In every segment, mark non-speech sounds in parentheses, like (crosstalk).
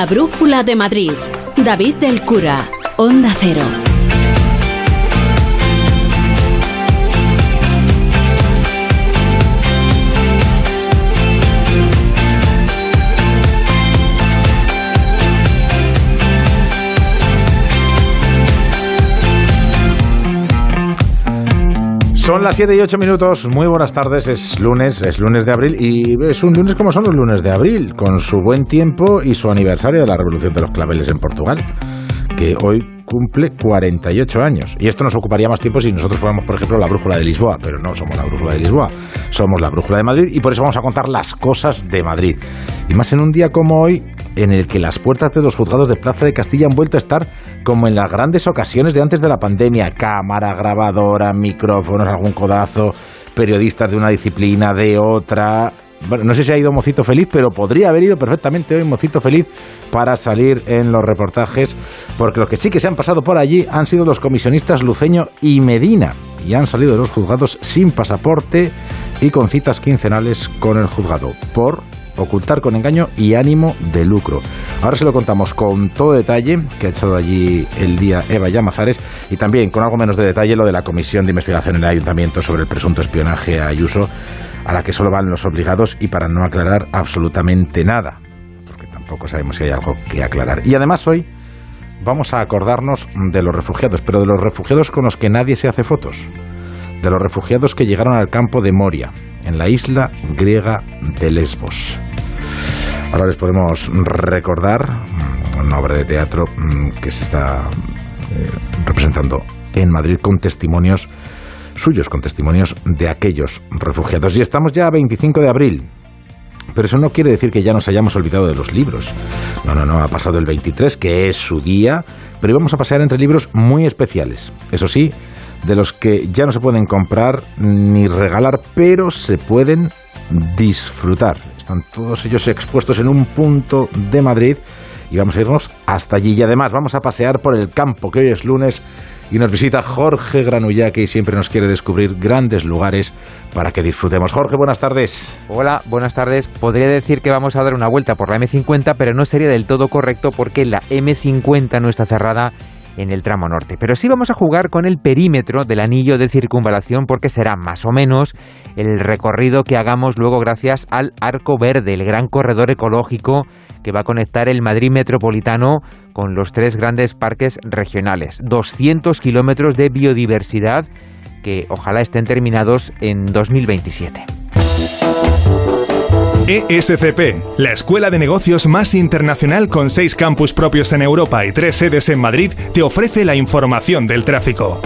La Brújula de Madrid. David del Cura. Onda Cero. Son las 7 y 8 minutos. Muy buenas tardes. Es lunes, es lunes de abril y es un lunes como son los lunes de abril, con su buen tiempo y su aniversario de la Revolución de los Claveles en Portugal, que hoy cumple 48 años. Y esto nos ocuparía más tiempo si nosotros fuéramos, por ejemplo, la brújula de Lisboa, pero no somos la brújula de Lisboa, somos la brújula de Madrid y por eso vamos a contar las cosas de Madrid. Y más en un día como hoy, en el que las puertas de los juzgados de Plaza de Castilla han vuelto a estar como en las grandes ocasiones de antes de la pandemia, cámara, grabadora, micrófonos, algún codazo, periodistas de una disciplina, de otra, bueno, no sé si ha ido Mocito Feliz, pero podría haber ido perfectamente hoy Mocito Feliz para salir en los reportajes, porque los que sí que se han pasado por allí han sido los comisionistas Luceño y Medina, y han salido de los juzgados sin pasaporte y con citas quincenales con el juzgado, por ocultar con engaño y ánimo de lucro. Ahora se lo contamos con todo detalle, que ha echado allí el día Eva Llamazares, y también con algo menos de detalle lo de la Comisión de Investigación en el Ayuntamiento sobre el presunto espionaje a Ayuso a la que solo van los obligados y para no aclarar absolutamente nada, porque tampoco sabemos si hay algo que aclarar. Y además hoy vamos a acordarnos de los refugiados, pero de los refugiados con los que nadie se hace fotos, de los refugiados que llegaron al campo de Moria, en la isla griega de Lesbos. Ahora les podemos recordar una obra de teatro mm, que se está eh, representando en Madrid con testimonios suyos con testimonios de aquellos refugiados. Y estamos ya a 25 de abril. Pero eso no quiere decir que ya nos hayamos olvidado de los libros. No, no, no, ha pasado el 23, que es su día, pero íbamos a pasear entre libros muy especiales. Eso sí, de los que ya no se pueden comprar ni regalar, pero se pueden disfrutar. Están todos ellos expuestos en un punto de Madrid y vamos a irnos hasta allí. Y además vamos a pasear por el campo, que hoy es lunes y nos visita Jorge Granulla, que siempre nos quiere descubrir grandes lugares para que disfrutemos. Jorge, buenas tardes. Hola, buenas tardes. Podría decir que vamos a dar una vuelta por la M50, pero no sería del todo correcto porque la M50 no está cerrada en el tramo norte. Pero sí vamos a jugar con el perímetro del anillo de circunvalación porque será más o menos el recorrido que hagamos luego gracias al Arco Verde, el gran corredor ecológico que va a conectar el Madrid metropolitano con los tres grandes parques regionales. 200 kilómetros de biodiversidad que ojalá estén terminados en 2027. ESCP, la escuela de negocios más internacional con seis campus propios en Europa y tres sedes en Madrid, te ofrece la información del tráfico.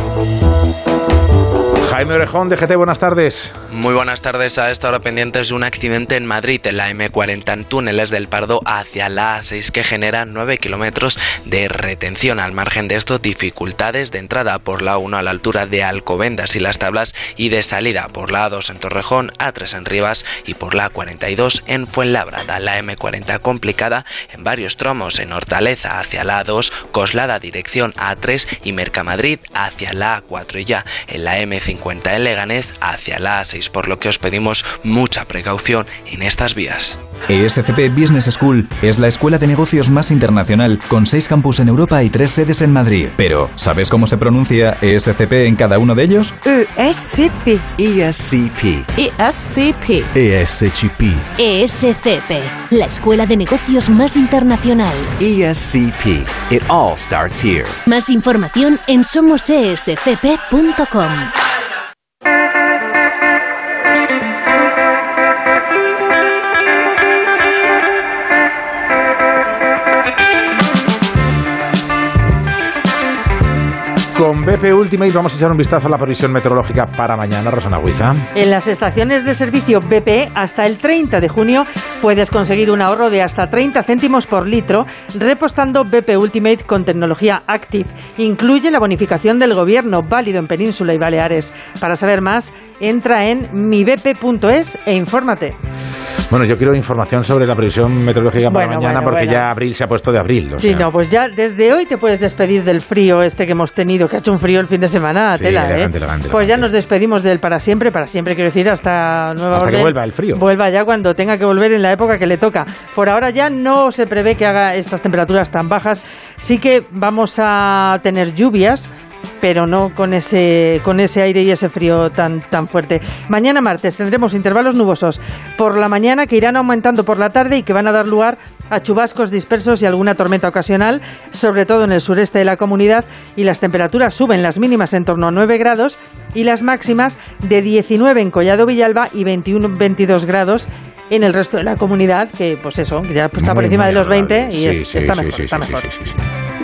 Jaime Orejón de GT, buenas tardes. Muy buenas tardes. A esta hora pendientes de un accidente en Madrid, en la M40 en túneles del Pardo hacia la A6 que genera 9 kilómetros de retención. Al margen de esto, dificultades de entrada por la 1 a la altura de Alcobendas y las tablas y de salida por la A2 en Torrejón, A3 en Rivas y por la 42 en Fuenlabrada. La M40 complicada en varios tramos en Hortaleza hacia la A2, Coslada dirección A3 y Mercamadrid hacia la A4 y ya en la M50 cuenta en Leganés hacia la A6, por lo que os pedimos mucha precaución en estas vías. ESCP Business School es la escuela de negocios más internacional, con seis campus en Europa y tres sedes en Madrid. Pero, ¿sabes cómo se pronuncia ESCP en cada uno de ellos? ESCP. ESCP. ESCP. ESCP. ESCP, la escuela de negocios más internacional. ESCP. It all starts here. Más información en somosescp.com. Con BP Ultimate vamos a echar un vistazo a la previsión meteorológica para mañana, Rosana Huiza. En las estaciones de servicio BP, hasta el 30 de junio, puedes conseguir un ahorro de hasta 30 céntimos por litro repostando BP Ultimate con tecnología Active. Incluye la bonificación del gobierno, válido en Península y Baleares. Para saber más, entra en mibp.es e infórmate. Bueno, yo quiero información sobre la previsión meteorológica para Bueno, mañana bueno, porque bueno. ya abril se ha puesto de abril. o Sí, sea. no, pues ya desde hoy te puedes despedir del frío este que hemos tenido, que ha hecho un frío el fin de semana, Sí, tela, ¿eh? elegante, elegante, Pues ya elegante. nos despedimos del para siempre, para siempre quiero decir, hasta nueva Hasta que orden. vuelva el frío. Vuelva ya cuando tenga que volver en la época que le toca. Por ahora ya no se prevé que haga estas temperaturas tan bajas. Sí que vamos a tener lluvias, pero no con ese, con ese aire y ese frío tan, tan fuerte. Mañana martes tendremos intervalos nubosos por la mañana que irán aumentando por la tarde y que van a dar lugar a chubascos dispersos y alguna tormenta ocasional, sobre todo en el sureste de la comunidad, y las temperaturas suben las mínimas en torno a 9 grados y las máximas de 19 en Collado Villalba y 21-22 grados en el resto de la comunidad, que pues eso, ya está por Muy, encima muy de los 20 agradable. y Sí, es- sí, está sí, mejor, sí, está sí, mejor.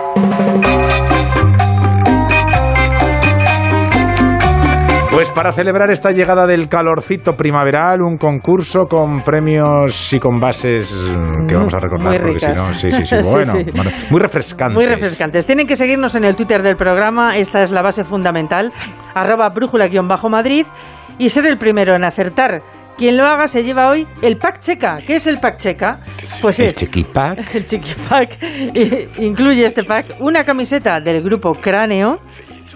Pues para celebrar esta llegada del calorcito primaveral, un concurso con premios y con bases que vamos a recordar. Muy porque si ricas. no, sí, sí, sí, (laughs) bueno, sí. bueno, muy refrescante. Muy refrescantes. Tienen que seguirnos en el Twitter del programa, esta es la base fundamental, arroba brújula-madrid y ser el primero en acertar. Quien lo haga se lleva hoy el pack checa. ¿Qué es el pack checa? Pues El es chiquipack. (laughs) el chiqui pack. I- Incluye este pack una camiseta del grupo Cráneo,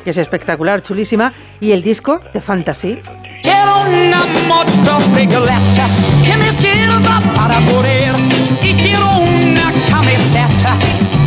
que es espectacular, chulísima, y el disco de Fantasy. Quiero una moto pegoletta que me sirva para poder y quiero una camiseta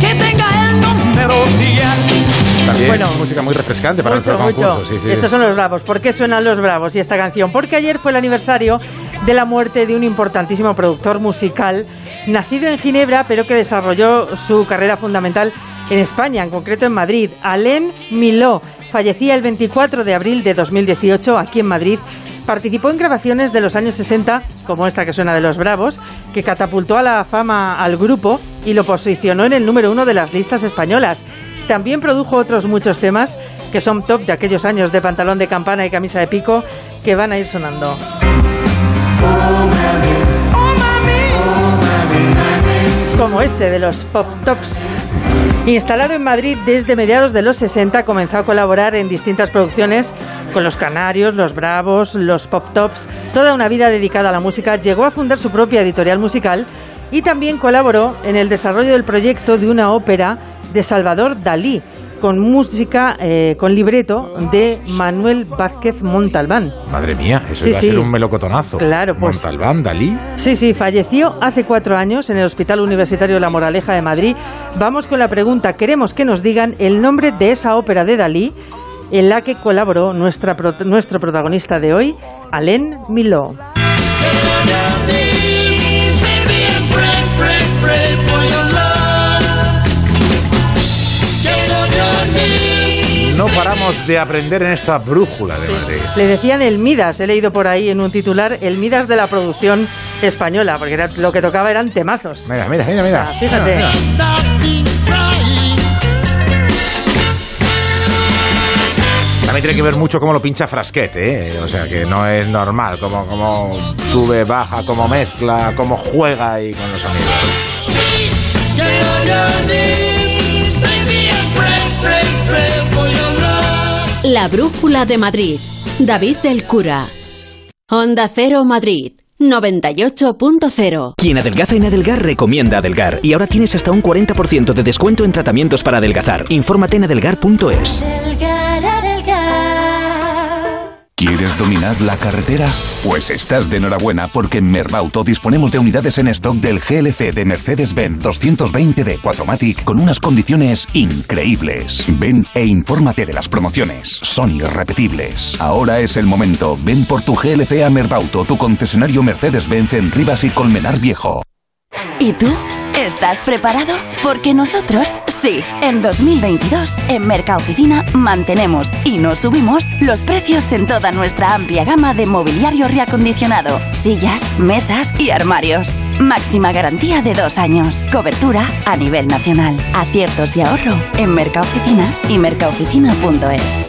que tenga el número 10. También Bueno. música muy refrescante para mucho, nuestro mucho. concurso. Sí, sí. Estos son los bravos. ¿Por qué suenan los bravos y esta canción? Porque ayer fue el aniversario de la muerte de un importantísimo productor musical nacido en Ginebra, pero que desarrolló su carrera fundamental en España, en concreto en Madrid. Alain Miló fallecía el 24 de abril de 2018 aquí en Madrid. Participó en grabaciones de los años 60, como esta que suena de Los Bravos, que catapultó a la fama al grupo y lo posicionó en el número uno de las listas españolas. También produjo otros muchos temas que son top de aquellos años de pantalón de campana y camisa de pico que van a ir sonando. Como este de los Pop Tops. Instalado en Madrid desde mediados de los 60, comenzó a colaborar en distintas producciones con los Canarios, los Bravos, los Pop Tops. Toda una vida dedicada a la música, llegó a fundar su propia editorial musical y también colaboró en el desarrollo del proyecto de una ópera de Salvador Dalí, con música, eh, con libreto de Manuel Vázquez Montalbán. Madre mía, eso Sí, iba a sí. ser un melocotonazo. Claro, pues- Montalbán, Dalí. Sí, sí, falleció hace cuatro años en el Hospital Universitario La Moraleja de Madrid. Vamos con la pregunta, queremos que nos digan el nombre de esa ópera de Dalí en la que colaboró nuestra, nuestro protagonista de hoy, Alain Miló. De aprender en esta brújula de Madrid. Le decían el Midas, he leído por ahí en un titular, el Midas de la producción española, porque era, lo que tocaba eran temazos. Mira, mira, mira, O mira. sea, fíjate. Mira, mira. También tiene que ver mucho cómo lo pincha Frasquet, ¿eh? O sea, que no es normal, cómo, cómo sube, baja, cómo mezcla, cómo juega ahí con los amigos. La Brújula de Madrid. David del Cura. Onda Cero Madrid. 98.0. Quien adelgaza en Adelgar recomienda Adelgar. Y ahora tienes hasta un 40% de descuento en tratamientos para adelgazar. Infórmate en adelgar.es. ¿Quieres dominar la carretera? Pues estás de enhorabuena porque en Merbauto disponemos de unidades en stock del GLC de Mercedes-Benz 220D 4MATIC con unas condiciones increíbles. Ven e infórmate de las promociones. Son irrepetibles. Ahora es el momento. Ven por tu GLC a Merbauto, tu concesionario Mercedes-Benz en Rivas y Colmenar Viejo. ¿Y tú? ¿Estás preparado? Porque nosotros sí. En 2022, en Mercaoficina mantenemos y no subimos los precios en toda nuestra amplia gama de mobiliario reacondicionado, sillas, mesas y armarios. Máxima garantía de dos años. Cobertura a nivel nacional. Aciertos y ahorro en Mercaoficina y mercaoficina.es.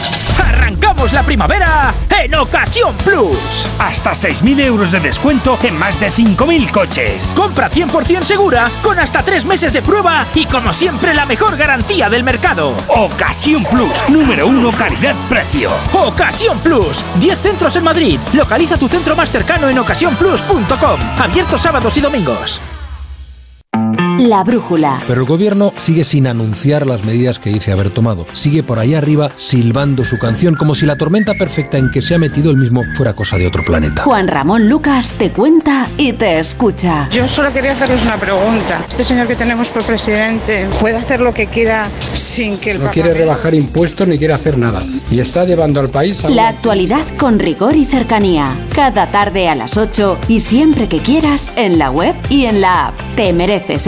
La primavera en Ocasión Plus. Hasta 6.000 euros de descuento en más de 5.000 coches. Compra 100% segura con hasta 3 meses de prueba y como siempre la mejor garantía del mercado. Ocasión Plus, número 1 calidad-precio. Ocasión Plus, 10 centros en Madrid. Localiza tu centro más cercano en ocasiónplus.com. Abierto sábados y domingos. La brújula. Pero el gobierno sigue sin anunciar las medidas que dice haber tomado. Sigue por ahí arriba silbando su canción como si la tormenta perfecta en que se ha metido el mismo fuera cosa de otro planeta. Juan Ramón Lucas te cuenta y te escucha. Yo solo quería hacerles una pregunta. Este señor que tenemos por presidente puede hacer lo que quiera sin que el No quiere rebajar impuestos ni quiere hacer nada. Y está llevando al país a... La actualidad con rigor y cercanía. Cada tarde a las 8 y siempre que quieras en la web y en la app. Te mereces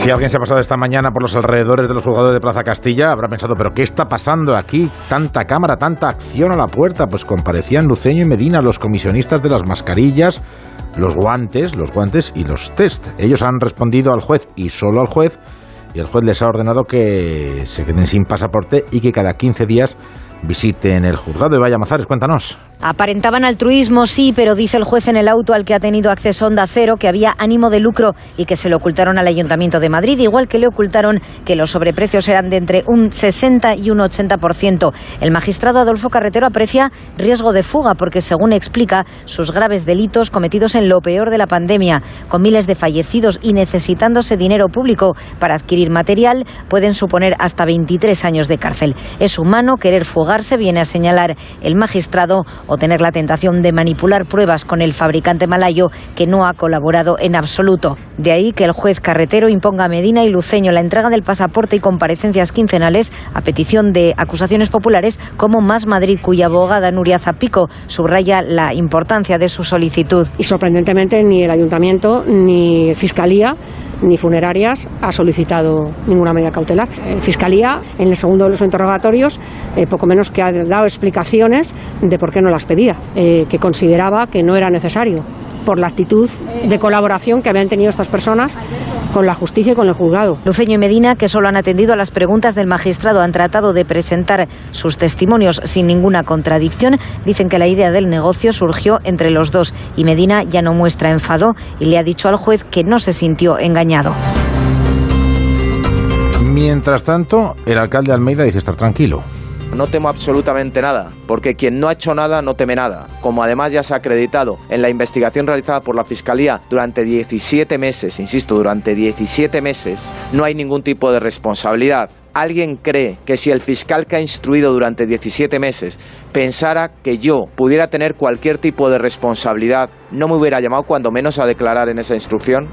Si alguien se ha pasado esta mañana por los alrededores de los juzgados de Plaza Castilla, habrá pensado, ¿pero qué está pasando aquí? Tanta cámara, tanta acción a la puerta. Pues comparecían Luceño y Medina, los comisionistas de las mascarillas, los guantes, los guantes y los test. Ellos han respondido al juez y solo al juez, y el juez les ha ordenado que se queden sin pasaporte y que cada 15 días visiten el juzgado. Y vaya Mazares, cuéntanos. Aparentaban altruismo, sí, pero dice el juez en el auto al que ha tenido acceso Onda Cero que había ánimo de lucro y que se lo ocultaron al Ayuntamiento de Madrid, igual que le ocultaron que los sobreprecios eran de entre un 60 y un 80%. El magistrado Adolfo Carretero aprecia riesgo de fuga porque, según explica, sus graves delitos cometidos en lo peor de la pandemia, con miles de fallecidos y necesitándose dinero público para adquirir material, pueden suponer hasta 23 años de cárcel. Es humano querer fugarse, viene a señalar el magistrado o tener la tentación de manipular pruebas con el fabricante malayo que no ha colaborado en absoluto. De ahí que el juez carretero imponga a Medina y Luceño la entrega del pasaporte y comparecencias quincenales a petición de acusaciones populares como Más Madrid, cuya abogada Nuria Zapico subraya la importancia de su solicitud. Y sorprendentemente ni el ayuntamiento ni Fiscalía ni funerarias ha solicitado ninguna medida cautelar. Eh, Fiscalía, en el segundo de los interrogatorios, eh, poco menos que ha dado explicaciones de por qué no las pedía, eh, que consideraba que no era necesario por la actitud de colaboración que habían tenido estas personas con la justicia y con el juzgado. Luceño y Medina, que solo han atendido a las preguntas del magistrado, han tratado de presentar sus testimonios sin ninguna contradicción. Dicen que la idea del negocio surgió entre los dos y Medina ya no muestra enfado y le ha dicho al juez que no se sintió engañado. Mientras tanto, el alcalde Almeida dice estar tranquilo. No temo absolutamente nada, porque quien no ha hecho nada no teme nada. Como además ya se ha acreditado en la investigación realizada por la Fiscalía durante 17 meses, insisto, durante 17 meses, no hay ningún tipo de responsabilidad. ¿Alguien cree que si el fiscal que ha instruido durante 17 meses pensara que yo pudiera tener cualquier tipo de responsabilidad, no me hubiera llamado cuando menos a declarar en esa instrucción?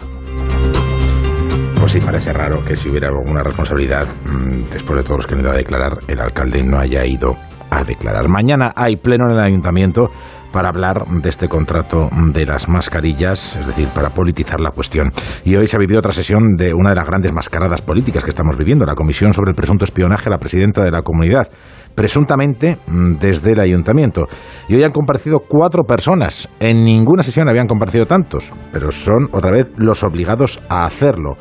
Pues sí, parece raro que si hubiera alguna responsabilidad, mmm, después de todos los que han ido a declarar, el alcalde no haya ido a declarar. Mañana hay pleno en el ayuntamiento para hablar de este contrato de las mascarillas, es decir, para politizar la cuestión. Y hoy se ha vivido otra sesión de una de las grandes mascaradas políticas que estamos viviendo, la Comisión sobre el Presunto Espionaje a la Presidenta de la Comunidad, presuntamente desde el ayuntamiento. Y hoy han comparecido cuatro personas. En ninguna sesión habían comparecido tantos, pero son otra vez los obligados a hacerlo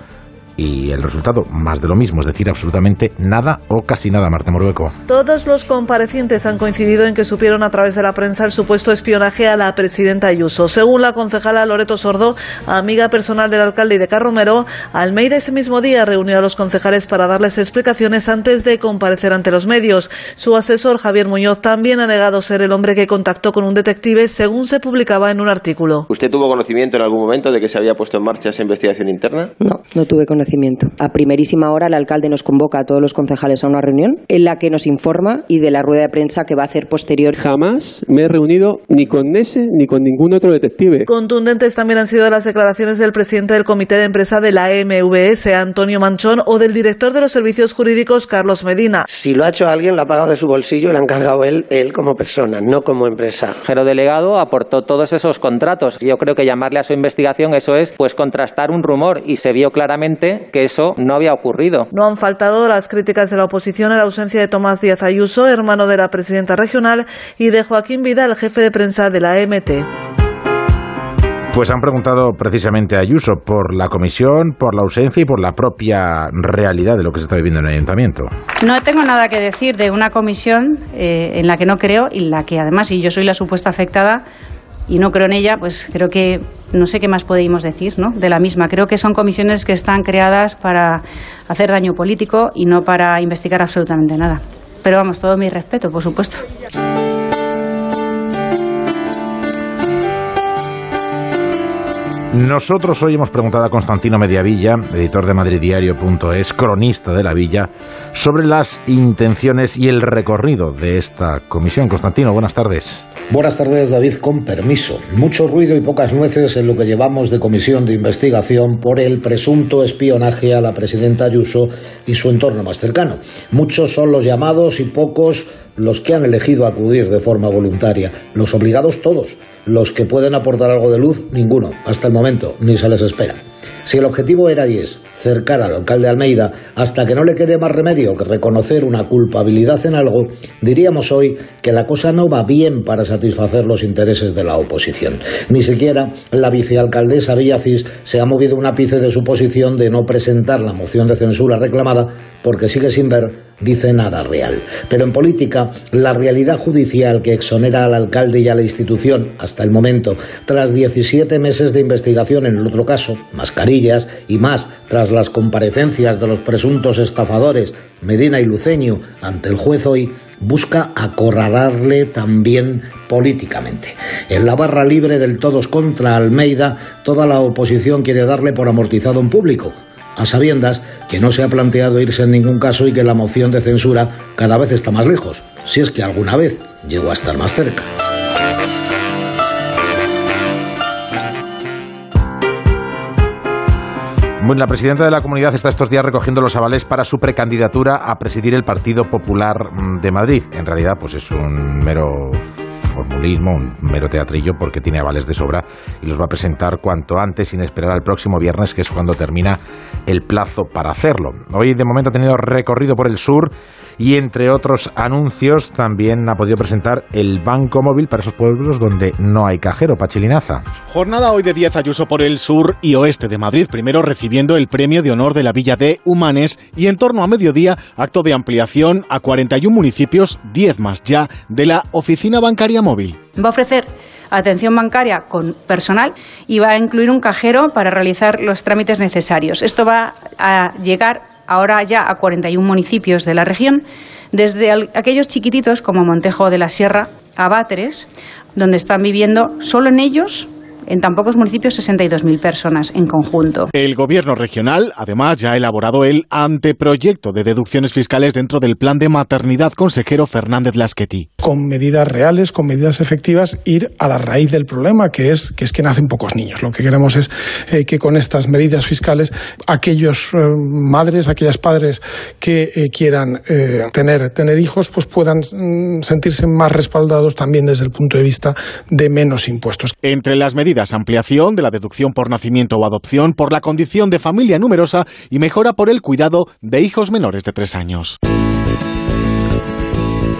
y el resultado más de lo mismo, es decir, absolutamente nada o casi nada, Marte Morueco. Todos los comparecientes han coincidido en que supieron a través de la prensa el supuesto espionaje a la presidenta Ayuso. Según la concejala Loreto Sordo, amiga personal del alcalde y de Carromero, Almeida ese mismo día reunió a los concejales para darles explicaciones antes de comparecer ante los medios. Su asesor Javier Muñoz también ha negado ser el hombre que contactó con un detective, según se publicaba en un artículo. ¿Usted tuvo conocimiento en algún momento de que se había puesto en marcha esa investigación interna? No, no tuve conocimiento. A primerísima hora el alcalde nos convoca a todos los concejales a una reunión en la que nos informa y de la rueda de prensa que va a hacer posterior. Jamás me he reunido ni con ese ni con ningún otro detective. Contundentes también han sido las declaraciones del presidente del comité de empresa de la MVS, Antonio Manchón, o del director de los servicios jurídicos, Carlos Medina. Si lo ha hecho alguien, lo ha pagado de su bolsillo y lo ha encargado él, él como persona, no como empresa. El delegado aportó todos esos contratos. Yo creo que llamarle a su investigación eso es pues contrastar un rumor y se vio claramente que eso no había ocurrido. No han faltado las críticas de la oposición a la ausencia de Tomás Díaz Ayuso, hermano de la presidenta regional, y de Joaquín Vidal, jefe de prensa de la MT. Pues han preguntado precisamente a Ayuso por la comisión, por la ausencia y por la propia realidad de lo que se está viviendo en el ayuntamiento. No tengo nada que decir de una comisión eh, en la que no creo y en la que además, si yo soy la supuesta afectada y no creo en ella, pues creo que no sé qué más podemos decir ¿no? de la misma. Creo que son comisiones que están creadas para hacer daño político y no para investigar absolutamente nada. Pero vamos, todo mi respeto, por supuesto. Nosotros hoy hemos preguntado a Constantino Mediavilla, editor de madridiario.es, cronista de la Villa, sobre las intenciones y el recorrido de esta comisión. Constantino, buenas tardes. Buenas tardes, David, con permiso. Mucho ruido y pocas nueces en lo que llevamos de comisión de investigación por el presunto espionaje a la presidenta Ayuso y su entorno más cercano. Muchos son los llamados y pocos los que han elegido acudir de forma voluntaria. Los obligados todos. Los que pueden aportar algo de luz, ninguno. Hasta el momento, ni se les espera. Si el objetivo era y es cercar al alcalde Almeida hasta que no le quede más remedio que reconocer una culpabilidad en algo, diríamos hoy que la cosa no va bien para satisfacer los intereses de la oposición. Ni siquiera la vicealcaldesa Villacís se ha movido un ápice de su posición de no presentar la moción de censura reclamada porque sigue sin ver dice nada real. Pero en política, la realidad judicial que exonera al alcalde y a la institución hasta el momento, tras 17 meses de investigación en el otro caso, y más, tras las comparecencias de los presuntos estafadores Medina y Luceño ante el juez hoy, busca acorralarle también políticamente. En la barra libre del todos contra Almeida, toda la oposición quiere darle por amortizado en público, a sabiendas que no se ha planteado irse en ningún caso y que la moción de censura cada vez está más lejos, si es que alguna vez llegó a estar más cerca. Bueno, la presidenta de la comunidad está estos días recogiendo los avales para su precandidatura a presidir el Partido Popular mm, de Madrid. En realidad, pues es un mero formulismo, un mero teatrillo, porque tiene avales de sobra y los va a presentar cuanto antes, sin esperar al próximo viernes, que es cuando termina el plazo para hacerlo. Hoy, de momento, ha tenido recorrido por el sur y, entre otros anuncios, también ha podido presentar el Banco Móvil para esos pueblos donde no hay cajero, Pachilinaza. Jornada hoy de 10 Ayuso por el sur y oeste de Madrid, primero recibiendo el premio de honor de la Villa de Humanes y en torno a mediodía, acto de ampliación a 41 municipios, 10 más ya, de la Oficina Bancaria Va a ofrecer atención bancaria con personal y va a incluir un cajero para realizar los trámites necesarios. Esto va a llegar ahora ya a 41 municipios de la región, desde aquellos chiquititos como Montejo de la Sierra a Báteres, donde están viviendo solo en ellos en tan pocos municipios 62.000 personas en conjunto. El gobierno regional, además, ya ha elaborado el anteproyecto de deducciones fiscales dentro del plan de maternidad consejero Fernández Lasqueti. Con medidas reales, con medidas efectivas, ir a la raíz del problema, que es que, es que nacen pocos niños. Lo que queremos es eh, que con estas medidas fiscales aquellos eh, madres, aquellas padres que eh, quieran tener, tener hijos, pues puedan mm, sentirse más respaldados también desde el punto de vista de menos impuestos. Entre las medidas ampliación de la deducción por nacimiento o adopción por la condición de familia numerosa y mejora por el cuidado de hijos menores de tres años.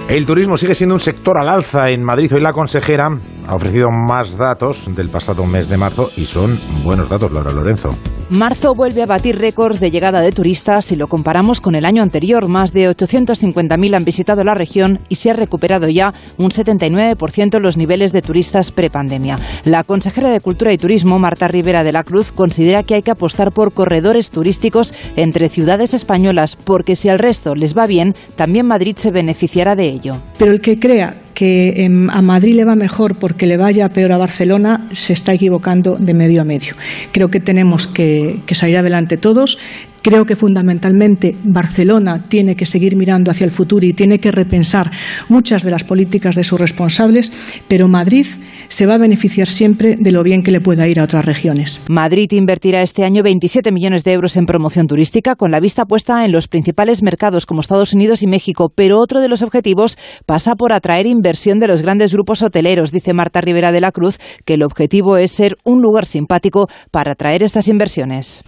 El turismo sigue siendo un sector al alza en Madrid. Hoy la consejera ha ofrecido más datos del pasado mes de marzo y son buenos datos, Laura Lorenzo. Marzo vuelve a batir récords de llegada de turistas si lo comparamos con el año anterior. Más de 850.000 han visitado la región y se ha recuperado ya un 79% los niveles de turistas prepandemia. La consejera de Cultura y Turismo, Marta Rivera de la Cruz, considera que hay que apostar por corredores turísticos entre ciudades españolas porque si al resto les va bien, también Madrid se beneficiará de ello. Pero el que crea que a Madrid le va mejor porque le vaya peor a Barcelona, se está equivocando de medio a medio. Creo que tenemos que, que salir adelante todos. Creo que fundamentalmente Barcelona tiene que seguir mirando hacia el futuro y tiene que repensar muchas de las políticas de sus responsables, pero Madrid se va a beneficiar siempre de lo bien que le pueda ir a otras regiones. Madrid invertirá este año 27 millones de euros en promoción turística con la vista puesta en los principales mercados como Estados Unidos y México, pero otro de los objetivos pasa por atraer inversión de los grandes grupos hoteleros. Dice Marta Rivera de la Cruz que el objetivo es ser un lugar simpático para atraer estas inversiones.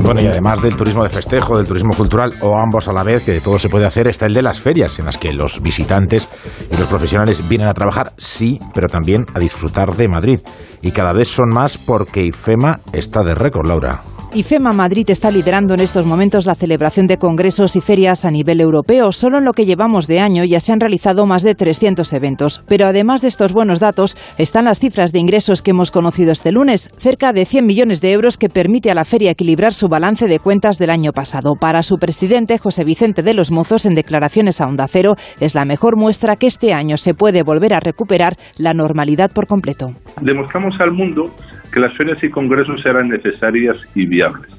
Bueno, y además del turismo de festejo, del turismo cultural, o ambos a la vez, que de todo se puede hacer, está el de las ferias, en las que los visitantes y los profesionales vienen a trabajar, sí, pero también a disfrutar de Madrid. Y cada vez son más porque IFEMA está de récord, Laura. IFEMA Madrid está liderando en estos momentos la celebración de congresos y ferias a nivel europeo. Solo en lo que llevamos de año ya se han realizado más de 300 eventos. Pero además de estos buenos datos, están las cifras de ingresos que hemos conocido este lunes, cerca de 100 millones de euros que permite a la feria equilibrar su balance de cuentas del año pasado. Para su presidente, José Vicente de los Mozos, en declaraciones a Onda Cero, es la mejor muestra que este año se puede volver a recuperar la normalidad por completo. Demostramos al mundo que las ferias y congresos eran necesarias y viables.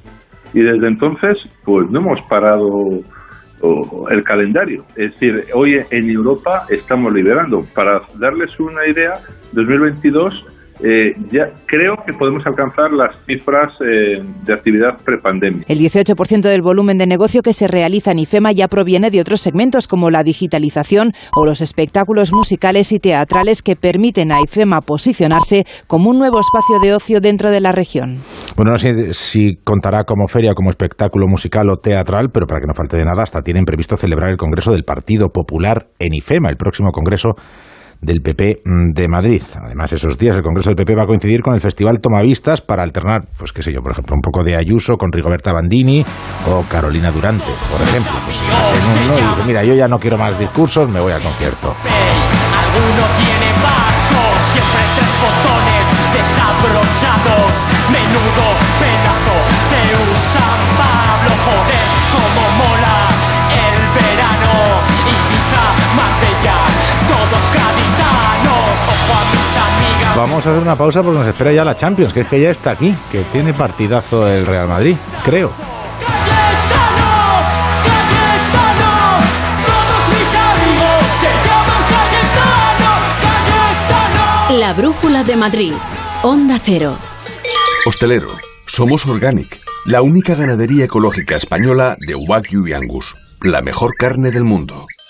Y desde entonces, pues no hemos parado el calendario. Es decir, hoy en Europa estamos liberando. Para darles una idea, 2022 eh, ya creo que podemos alcanzar las cifras eh, de actividad prepandemia. El 18% del volumen de negocio que se realiza en IFEMA ya proviene de otros segmentos como la digitalización o los espectáculos musicales y teatrales que permiten a IFEMA posicionarse como un nuevo espacio de ocio dentro de la región. Bueno, no sé si contará como feria, como espectáculo musical o teatral, pero para que no falte de nada, hasta tienen previsto celebrar el Congreso del Partido Popular en IFEMA, el próximo Congreso del PP de Madrid. Además, esos días el Congreso del PP va a coincidir con el Festival Tomavistas para alternar, pues qué sé yo, por ejemplo, un poco de Ayuso con Rigoberta Bandini o Carolina Durante, por ejemplo. Pues, en uno y mira, yo ya no quiero más discursos, me voy al concierto. Vamos a hacer una pausa porque nos espera ya la Champions, que es que ya está aquí, que tiene partidazo el Real Madrid, creo. Todos mis amigos se llaman Cayetano, Cayetano. La Brújula de Madrid. Onda Cero. Hostelero, somos Organic, la única ganadería ecológica española de Wagyu y Angus, la mejor carne del mundo.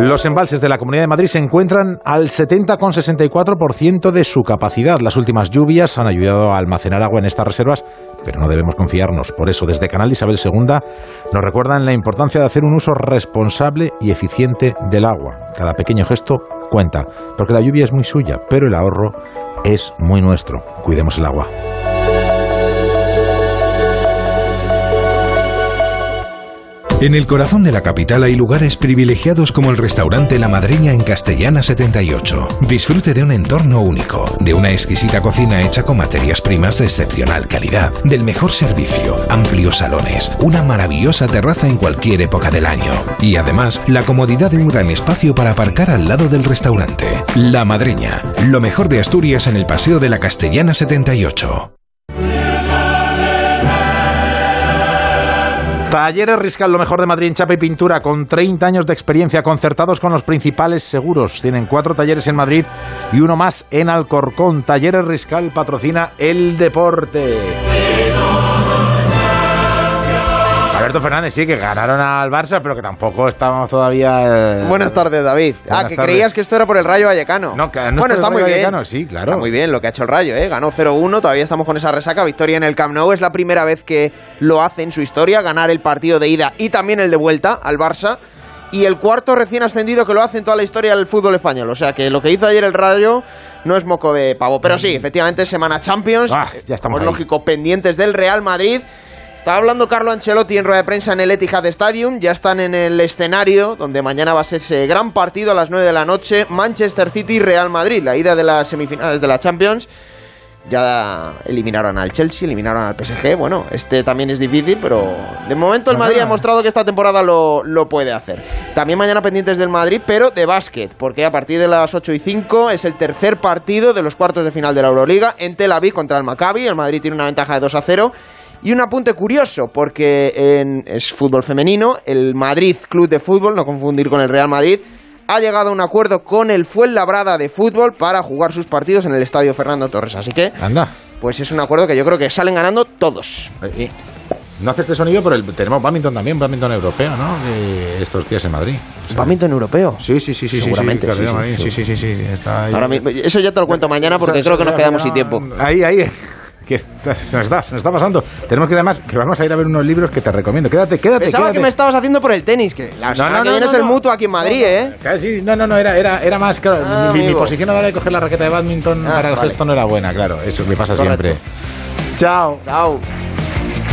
Los embalses de la Comunidad de Madrid se encuentran al 70,64% de su capacidad. Las últimas lluvias han ayudado a almacenar agua en estas reservas, pero no debemos confiarnos. Por eso, desde Canal Isabel II nos recuerdan la importancia de hacer un uso responsable y eficiente del agua. Cada pequeño gesto cuenta, porque la lluvia es muy suya, pero el ahorro es muy nuestro. Cuidemos el agua. En el corazón de la capital hay lugares privilegiados como el restaurante La Madreña en Castellana 78. Disfrute de un entorno único, de una exquisita cocina hecha con materias primas de excepcional calidad, del mejor servicio, amplios salones, una maravillosa terraza en cualquier época del año y además la comodidad de un gran espacio para aparcar al lado del restaurante. La Madreña, lo mejor de Asturias en el Paseo de la Castellana 78. Talleres Riscal, lo mejor de Madrid en chapa y pintura, con 30 años de experiencia, concertados con los principales seguros. Tienen cuatro talleres en Madrid y uno más en Alcorcón. Talleres Riscal patrocina el deporte. Alberto Fernández, sí, que ganaron al Barça, pero que tampoco estamos todavía... eh, Buenas tardes, David. ah, Buenas que tardes. creías que esto era por el Rayo Vallecano. No, que no es por bueno, el está Rayo muy bien. Vallecano, sí, claro. Está muy bien lo que ha hecho el Rayo, ¿eh? Ganó 0-1, todavía estamos con esa resaca. Victoria en el Camp Nou. Es la primera vez que lo hace en su historia, ganar el partido de ida y también el de vuelta al Barça. Y el cuarto recién ascendido que lo hace en toda la historia del fútbol español. O sea que lo que hizo ayer el Rayo no es moco de pavo. Pero sí, efectivamente, semana Champions. Ah, ya estamos ahí. lógico, pendientes del Real Madrid. Estaba hablando Carlo Ancelotti en rueda de prensa en el Etihad Stadium. Ya están en el escenario donde mañana va a ser ese gran partido a las 9 de la noche. Manchester City y Real Madrid, la ida de las semifinales de la Champions. Ya eliminaron al Chelsea, eliminaron al PSG. Bueno, este también es difícil, pero de momento el Madrid ha mostrado que esta temporada lo, lo puede hacer. También mañana pendientes del Madrid, pero de básquet, porque a partir de las 8 y 5 es el tercer partido de los cuartos de final de la Euroliga en Tel Aviv contra el Maccabi. El Madrid tiene una ventaja de 2 a 0. Y un apunte curioso, porque en, es fútbol femenino, el Madrid Club de Fútbol, no confundir con el Real Madrid, ha llegado a un acuerdo con el Fuenlabrada de fútbol para jugar sus partidos en el Estadio Fernando Torres. Así que, Anda. pues es un acuerdo que yo creo que salen ganando todos. Eh, No hace este sonido, pero el- tenemos badminton también, badminton europeo, ¿no? De estos días en Madrid. ¿Badminton europeo? Sí, sí, sí, sí. Seguramente, Sí, sí, sí, sí, sí, sí. sí, sí, sí, está ahí. Ahora mismo- eso ya te lo cuento mañana porque creo que nos quedamos sin tiempo. Ahí, ahí. Que se nos está, se nos está pasando. Tenemos que además que vamos a ir a ver unos libros que te recomiendo. Quédate, quédate, Pensaba quédate. que me estabas haciendo por el tenis, que la No, semana no, que no, viene no, es el mutuo aquí en Madrid, ¿eh? Casi, no, no, no, era, era, era más, claro, Ah, mi, posición a la hora de coger la raqueta de badminton Ah, para el vale. gesto no era buena, claro, eso me pasa Correcto. siempre. Chao. Chao.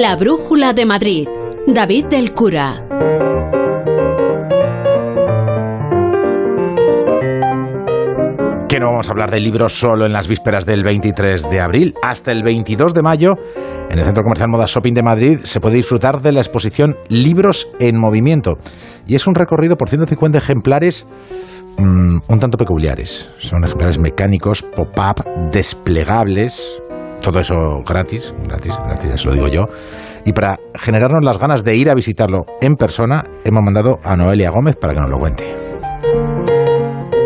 La Brújula de Madrid. David del Cura. Que no vamos a hablar de libros solo en las vísperas del 23 de abril. Hasta el 22 de mayo, en el Centro Comercial Moda Shopping de Madrid, se puede disfrutar de la exposición Libros en Movimiento. Y es un recorrido por 150 ejemplares mm, un tanto peculiares. Son ejemplares mecánicos, pop-up, desplegables. Todo eso gratis, gratis, gratis, ya se lo digo yo. Y para generarnos las ganas de ir a visitarlo en persona, hemos mandado a Noelia Gómez para que nos lo cuente.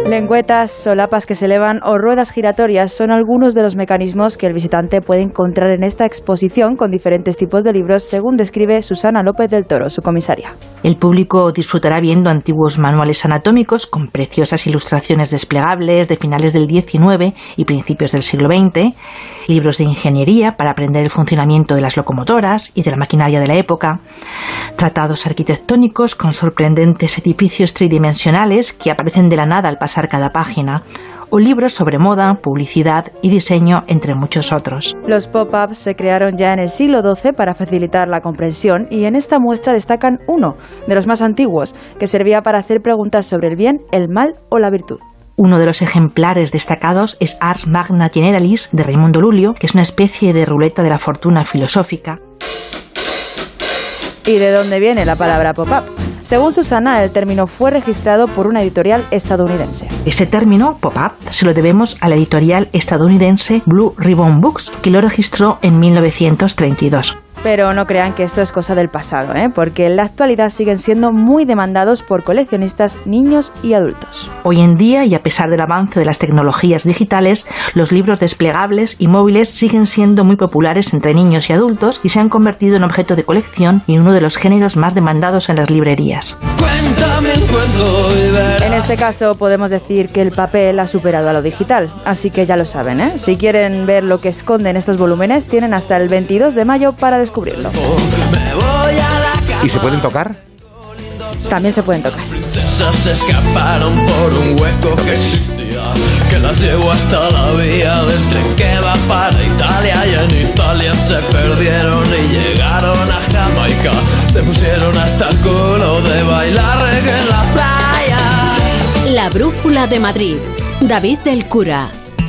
Lengüetas, solapas que se elevan o ruedas giratorias son algunos de los mecanismos que el visitante puede encontrar en esta exposición con diferentes tipos de libros, según describe Susana López del Toro, su comisaria. El público disfrutará viendo antiguos manuales anatómicos con preciosas ilustraciones desplegables de finales del XIX y principios del siglo XX, libros de ingeniería para aprender el funcionamiento de las locomotoras y de la maquinaria de la época, tratados arquitectónicos con sorprendentes edificios tridimensionales que aparecen de la nada al pasar cada página, o libros sobre moda, publicidad y diseño, entre muchos otros. Los pop-ups se crearon ya en el siglo XII para facilitar la comprensión y en esta muestra destacan uno, de los más antiguos, que servía para hacer preguntas sobre el bien, el mal o la virtud. Uno de los ejemplares destacados es Ars Magna Generalis de Raimundo Lulio, que es una especie de ruleta de la fortuna filosófica. ¿Y de dónde viene la palabra pop-up? Según Susana, el término fue registrado por una editorial estadounidense. Este término, pop-up, se lo debemos a la editorial estadounidense Blue Ribbon Books, que lo registró en 1932. Pero no crean que esto es cosa del pasado, ¿eh? porque en la actualidad siguen siendo muy demandados por coleccionistas, niños y adultos. Hoy en día, y a pesar del avance de las tecnologías digitales, los libros desplegables y móviles siguen siendo muy populares entre niños y adultos y se han convertido en objeto de colección y en uno de los géneros más demandados en las librerías. En este caso podemos decir que el papel ha superado a lo digital, así que ya lo saben, ¿eh? Si quieren ver lo que esconden estos volúmenes, tienen hasta el 22 de mayo para descubrirlo. ¿Y se pueden tocar? también se pueden tocar. Se escaparon por un hueco que existía, que las llevó hasta la vía del tren que va para Italia y en Italia se perdieron y llegaron a Jamaica, se pusieron hasta el culo de bailar reggae en la playa. La Brújula de Madrid. David del Cura.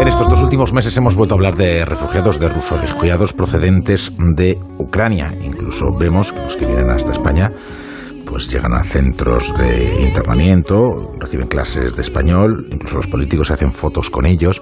En estos dos últimos meses hemos vuelto a hablar de refugiados, de refugiados procedentes de Ucrania. Incluso vemos que los que vienen hasta España pues llegan a centros de internamiento, reciben clases de español, incluso los políticos hacen fotos con ellos.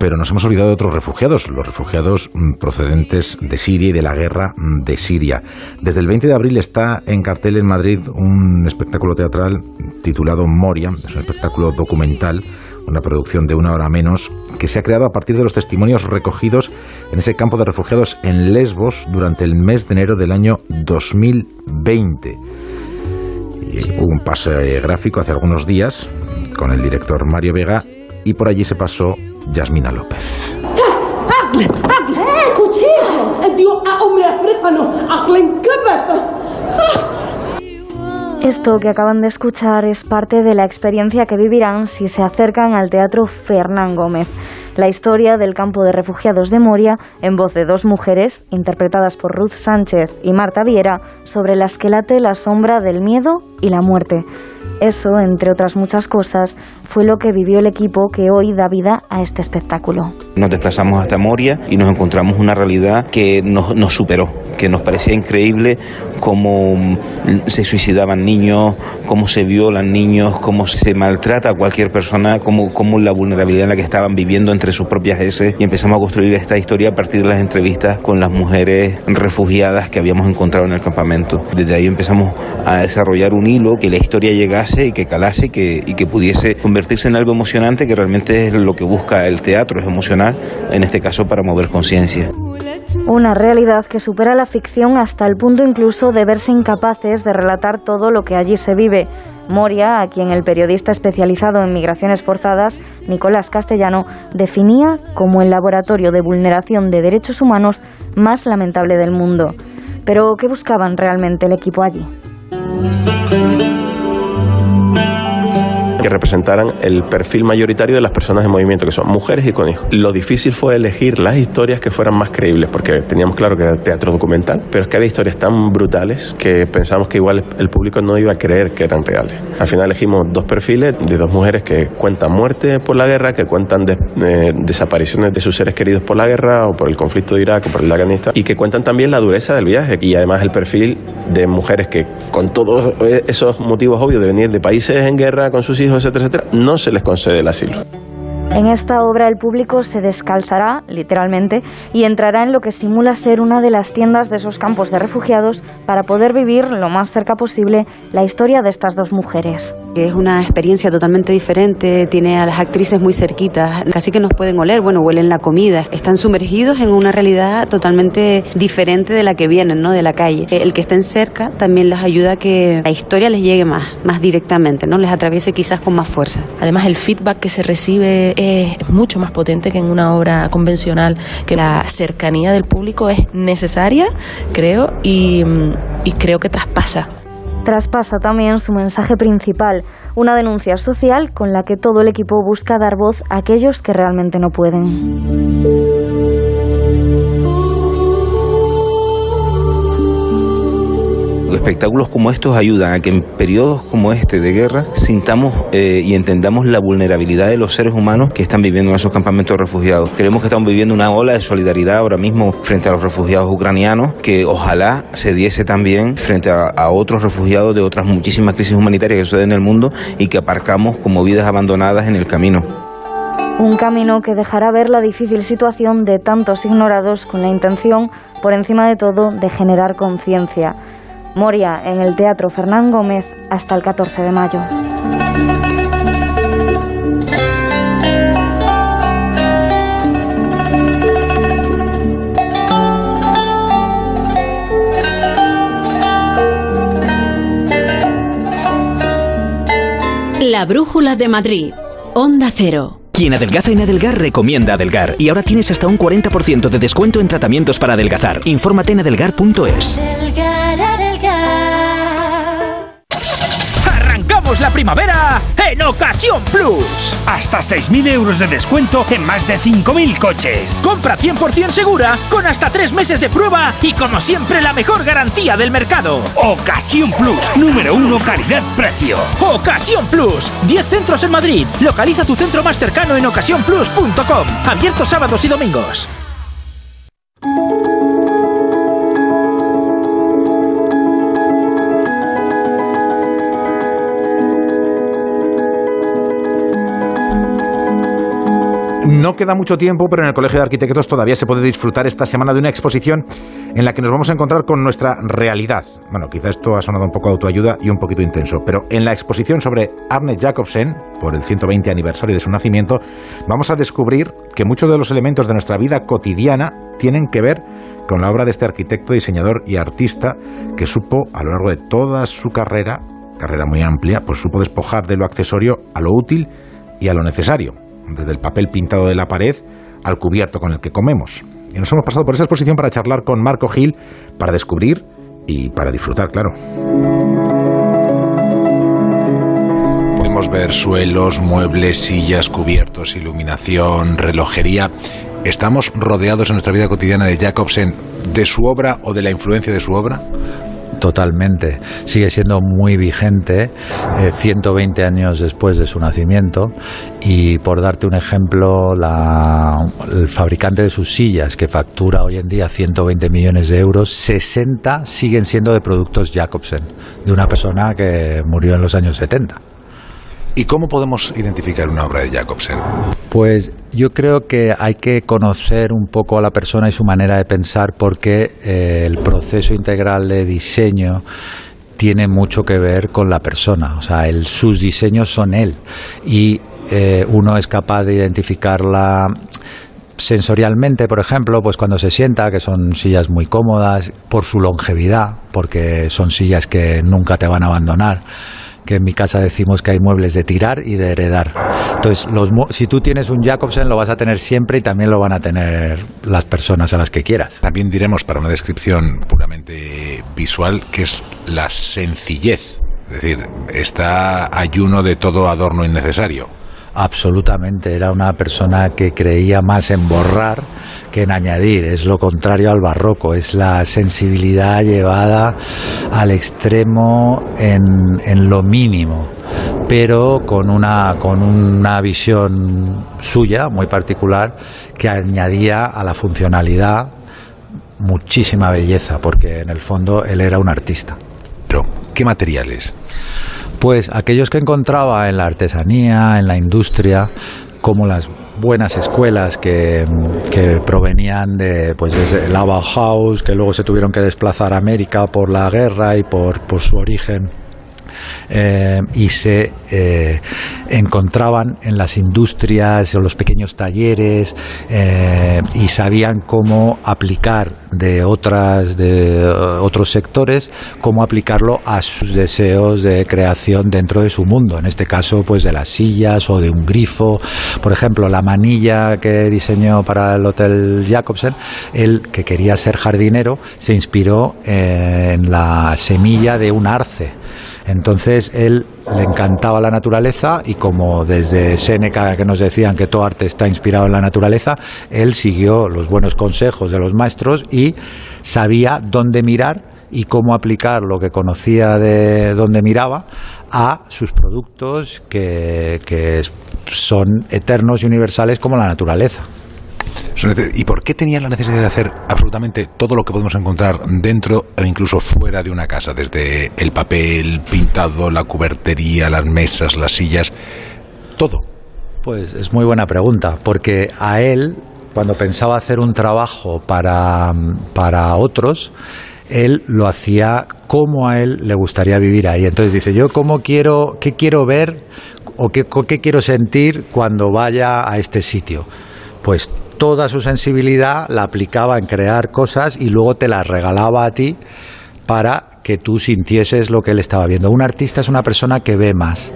Pero nos hemos olvidado de otros refugiados, los refugiados mm, procedentes de Siria y de la guerra mm, de Siria. Desde el 20 de abril está en cartel en Madrid un espectáculo teatral titulado Moria, es un espectáculo documental, una producción de una hora menos, que se ha creado a partir de los testimonios recogidos en ese campo de refugiados en Lesbos durante el mes de enero del año 2020. Y hubo un pase gráfico hace algunos días con el director Mario Vega y por allí se pasó Yasmina López. ¡Eh, a hombre! Ah. Esto que acaban de escuchar es parte de la experiencia que vivirán si se acercan al Teatro Fernán Gómez. La historia del campo de refugiados de Moria, en voz de dos mujeres, interpretadas por Ruth Sánchez y Marta Viera, sobre las que late la sombra del miedo y la muerte. Eso, entre otras muchas cosas, fue lo que vivió el equipo que hoy da vida a este espectáculo. Nos desplazamos hasta Moria y nos encontramos una realidad que nos, nos superó, que nos parecía increíble cómo se suicidaban niños, cómo se violan niños, cómo se maltrata a cualquier persona, cómo, cómo la vulnerabilidad en la que estaban viviendo entre sus propias heces. Y empezamos a construir esta historia a partir de las entrevistas con las mujeres refugiadas que habíamos encontrado en el campamento. Desde ahí empezamos a desarrollar un hilo que la historia llegase y que calase y que, y que pudiese convertirse en algo emocionante, que realmente es lo que busca el teatro, es emocional, en este caso para mover conciencia. Una realidad que supera la ficción hasta el punto incluso de verse incapaces de relatar todo lo que allí se vive. Moria, a quien el periodista especializado en migraciones forzadas, Nicolás Castellano, definía como el laboratorio de vulneración de derechos humanos más lamentable del mundo. Pero, ¿qué buscaban realmente el equipo allí? Que representaran el perfil mayoritario de las personas en movimiento, que son mujeres y con hijos. Lo difícil fue elegir las historias que fueran más creíbles, porque teníamos claro que era teatro documental, pero es que había historias tan brutales que pensamos que igual el público no iba a creer que eran reales. Al final elegimos dos perfiles de dos mujeres que cuentan muerte por la guerra, que cuentan de- eh, desapariciones de sus seres queridos por la guerra o por el conflicto de Irak o por el Afganistán, y que cuentan también la dureza del viaje y además el perfil de mujeres que con todos esos motivos obvios de venir de países en guerra con sus hijos, etcétera, etcétera, no se les concede el asilo. En esta obra el público se descalzará, literalmente, y entrará en lo que estimula ser una de las tiendas de esos campos de refugiados para poder vivir lo más cerca posible la historia de estas dos mujeres. es una experiencia totalmente diferente, tiene a las actrices muy cerquitas, casi que nos pueden oler, bueno, huelen la comida, están sumergidos en una realidad totalmente diferente de la que vienen, ¿no? De la calle. El que estén cerca también les ayuda a que la historia les llegue más, más directamente, ¿no? Les atraviese quizás con más fuerza. Además, el feedback que se recibe es mucho más potente que en una obra convencional, que la cercanía del público es necesaria, creo, y, y creo que traspasa. Traspasa también su mensaje principal, una denuncia social con la que todo el equipo busca dar voz a aquellos que realmente no pueden. Espectáculos como estos ayudan a que en periodos como este de guerra sintamos eh, y entendamos la vulnerabilidad de los seres humanos que están viviendo en esos campamentos de refugiados. Creemos que estamos viviendo una ola de solidaridad ahora mismo frente a los refugiados ucranianos que ojalá se diese también frente a, a otros refugiados de otras muchísimas crisis humanitarias que suceden en el mundo y que aparcamos como vidas abandonadas en el camino. Un camino que dejará ver la difícil situación de tantos ignorados con la intención, por encima de todo, de generar conciencia. Moria en el Teatro Fernán Gómez hasta el 14 de mayo. La Brújula de Madrid. Onda Cero. Quien adelgaza en Adelgar recomienda Adelgar y ahora tienes hasta un 40% de descuento en tratamientos para adelgazar. Infórmate en adelgar.es. La primavera en Ocasión Plus. Hasta 6.000 euros de descuento en más de 5.000 coches. Compra 100% segura con hasta 3 meses de prueba y como siempre la mejor garantía del mercado. Ocasión Plus, número 1 calidad-precio. Ocasión Plus, 10 centros en Madrid. Localiza tu centro más cercano en ocasiónplus.com. Abierto sábados y domingos. No queda mucho tiempo, pero en el Colegio de Arquitectos todavía se puede disfrutar esta semana de una exposición en la que nos vamos a encontrar con nuestra realidad. Bueno, quizá esto ha sonado un poco autoayuda y un poquito intenso, pero en la exposición sobre Arne Jacobsen, por el 120 aniversario de su nacimiento, vamos a descubrir que muchos de los elementos de nuestra vida cotidiana tienen que ver con la obra de este arquitecto, diseñador y artista que supo a lo largo de toda su carrera, carrera muy amplia, pues supo despojar de lo accesorio a lo útil y a lo necesario desde el papel pintado de la pared al cubierto con el que comemos. Y nos hemos pasado por esa exposición para charlar con Marco Gil, para descubrir y para disfrutar, claro. Podemos ver suelos, muebles, sillas, cubiertos, iluminación, relojería. ¿Estamos rodeados en nuestra vida cotidiana de Jacobsen, de su obra o de la influencia de su obra? Totalmente. Sigue siendo muy vigente, eh, 120 años después de su nacimiento. Y por darte un ejemplo, la- el fabricante de sus sillas, que factura hoy en día 120 millones de euros, 60 siguen siendo de productos Jacobsen, de una persona que murió en los años 70. ¿Y cómo podemos identificar una obra de Jacobsen? Pues yo creo que hay que conocer un poco a la persona y su manera de pensar porque eh, el proceso integral de diseño tiene mucho que ver con la persona. O sea, el- sus diseños son él y eh, uno es capaz de identificarla sensorialmente, por ejemplo, pues cuando se sienta, que son sillas muy cómodas, por su longevidad, porque son sillas que nunca te van a abandonar que en mi casa decimos que hay muebles de tirar y de heredar. Entonces, los, si tú tienes un Jacobsen, lo vas a tener siempre y también lo van a tener las personas a las que quieras. También diremos, para una descripción puramente visual, que es la sencillez. Es decir, está ayuno de todo adorno innecesario. Absolutamente, era una persona que creía más en borrar que en añadir, es lo contrario al barroco, es la sensibilidad llevada al extremo en, en lo mínimo, pero con una, con una visión suya muy particular que añadía a la funcionalidad muchísima belleza, porque en el fondo él era un artista. Pero, ¿qué materiales? Pues aquellos que encontraba en la artesanía, en la industria, como las buenas escuelas que, que provenían de pues desde la Bauhaus, que luego se tuvieron que desplazar a América por la guerra y por, por su origen. Eh, y se eh, encontraban en las industrias o los pequeños talleres eh, y sabían cómo aplicar de otras de otros sectores cómo aplicarlo a sus deseos de creación dentro de su mundo. En este caso pues de las sillas o de un grifo. Por ejemplo la manilla que diseñó para el hotel Jacobsen él que quería ser jardinero se inspiró en la semilla de un arce entonces él le encantaba la naturaleza y como desde Séneca que nos decían que todo arte está inspirado en la naturaleza, él siguió los buenos consejos de los maestros y sabía dónde mirar y cómo aplicar lo que conocía de donde miraba a sus productos que son eternos y universales como la naturaleza. ¿Y por qué tenía la necesidad de hacer absolutamente todo lo que podemos encontrar dentro e incluso fuera de una casa? Desde el papel pintado, la cubertería, las mesas, las sillas, todo. Pues es muy buena pregunta, porque a él, cuando pensaba hacer un trabajo para, para otros, él lo hacía como a él le gustaría vivir ahí. Entonces dice, yo cómo quiero, qué quiero ver o qué, qué quiero sentir cuando vaya a este sitio. Pues toda su sensibilidad la aplicaba en crear cosas y luego te las regalaba a ti para que tú sintieses lo que él estaba viendo. Un artista es una persona que ve más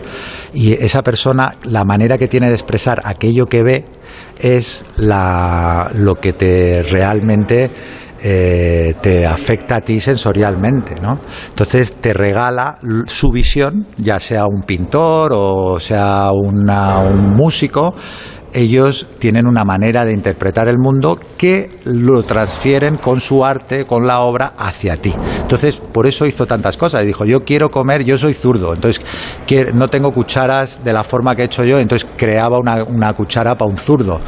y esa persona, la manera que tiene de expresar aquello que ve es la, lo que te realmente eh, te afecta a ti sensorialmente, ¿no? Entonces te regala su visión, ya sea un pintor o sea un músico, ellos tienen una manera de interpretar el mundo que lo transfieren con su arte, con la obra, hacia ti. Entonces, por eso hizo tantas cosas. Dijo, yo quiero comer, yo soy zurdo, entonces no tengo cucharas de la forma que he hecho yo, entonces creaba una, cuchara para un zurdo,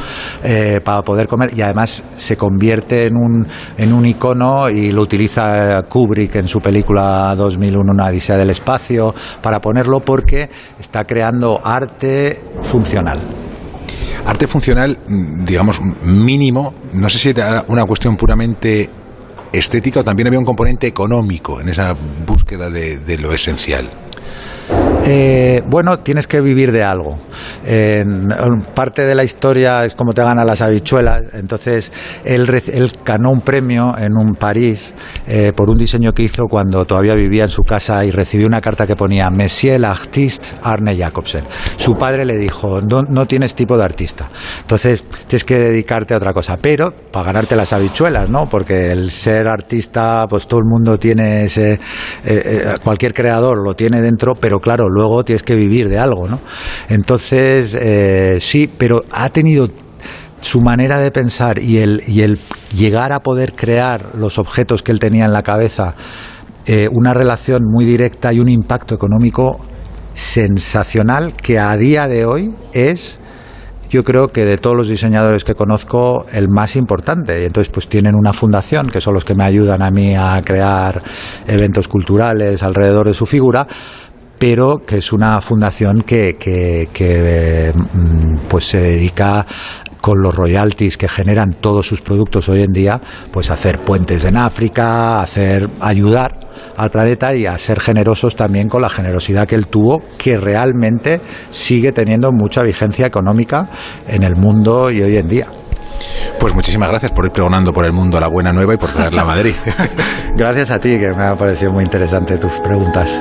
eh, para poder comer, y además se convierte en un, en un icono y lo utiliza Kubrick en su película 2001, Una Odisea del Espacio, para ponerlo porque está creando arte funcional. Arte funcional, mm, digamos, mínimo, no sé si era una cuestión puramente estética o también había un componente económico en esa búsqueda de, de lo esencial. Eh, bueno, tienes que vivir de algo. parte de la historia es como te ganan las habichuelas. Entonces, él, ganó un premio en un París eh, por un diseño que hizo cuando todavía vivía en su casa y recibió una carta que ponía Monsieur l'artiste Arne Jacobsen. Su padre le dijo, no, no, tienes tipo de artista. Entonces, tienes que dedicarte a otra cosa. Pero para ganarte las habichuelas, ¿no? Porque el ser artista, pues todo el mundo tiene ese... Eh, cualquier creador lo tiene dentro, pero claro, luego tienes que vivir de algo, ¿no? Entonces, eh, sí, pero ha tenido su manera de pensar y el, y el llegar a poder crear los objetos que él tenía en la cabeza, eh, una relación muy directa y un impacto económico sensacional que a día de hoy es yo creo que de todos los diseñadores que conozco, el más importante. Y entonces, pues tienen una fundación, que son los que me ayudan a mí a crear eventos culturales alrededor de su figura, pero que es una fundación que, que, mm, pues se dedica con los royalties que generan todos sus productos hoy en día, pues a hacer puentes en África, hacer ayudar al planeta y a ser generosos también con la generosidad que él tuvo, que realmente sigue teniendo mucha vigencia económica en el mundo y hoy en día. Pues muchísimas gracias por ir pregonando por el mundo la buena nueva y por traerla a Madrid. (laughs) gracias a ti, que me ha parecido muy interesante tus preguntas.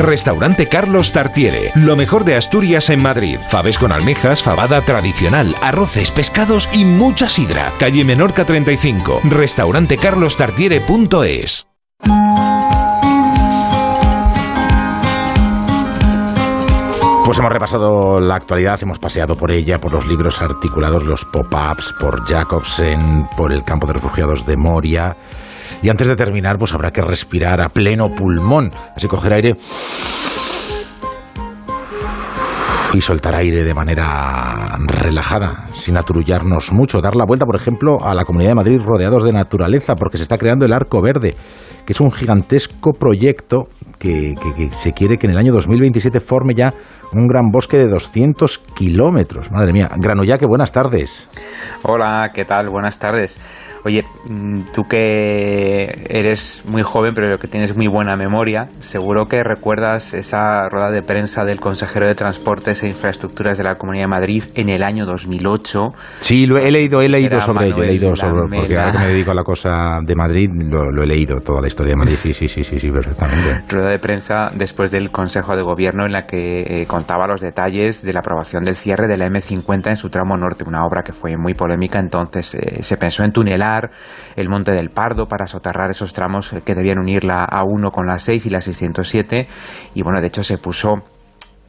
Restaurante Carlos Tartiere, lo mejor de Asturias en Madrid. Faves con almejas, fabada tradicional, arroces, pescados y mucha sidra. Calle Menorca 35, restaurantecarlostartiere.es. Pues hemos repasado la actualidad, hemos paseado por ella, por los libros articulados, los pop-ups, por Jacobsen, por el campo de refugiados de Moria. Y antes de terminar, pues habrá que respirar a pleno pulmón. Así coger aire y soltar aire de manera relajada, sin aturullarnos mucho. Dar la vuelta, por ejemplo, a la Comunidad de Madrid rodeados de naturaleza, porque se está creando el Arco Verde, que es un gigantesco proyecto que, se quiere que en el año 2027 forme ya un gran bosque de 200 kilómetros. Madre mía, Granullaque, buenas tardes. Hola, ¿qué tal? Buenas tardes. Oye, tú que eres muy joven pero que tienes muy buena memoria, seguro que recuerdas esa rueda de prensa del consejero de Transportes e Infraestructuras de la Comunidad de Madrid en el año 2008. Sí, lo he leído, he leído sobre ello, he Manuel leído sobre, porque ahora que me dedico a la cosa de Madrid, lo, lo he leído, toda la historia de Madrid, sí, sí, sí, sí, sí perfectamente. (laughs) rueda de prensa después del Consejo de Gobierno en la que eh, contaba los detalles de la aprobación del cierre de la M50 en su tramo norte, una obra que fue muy polémica. Entonces eh, se pensó en tunelar el Monte del Pardo para soterrar esos tramos eh, que debían unir la A1 con la 6 y la 607. Y bueno, de hecho se puso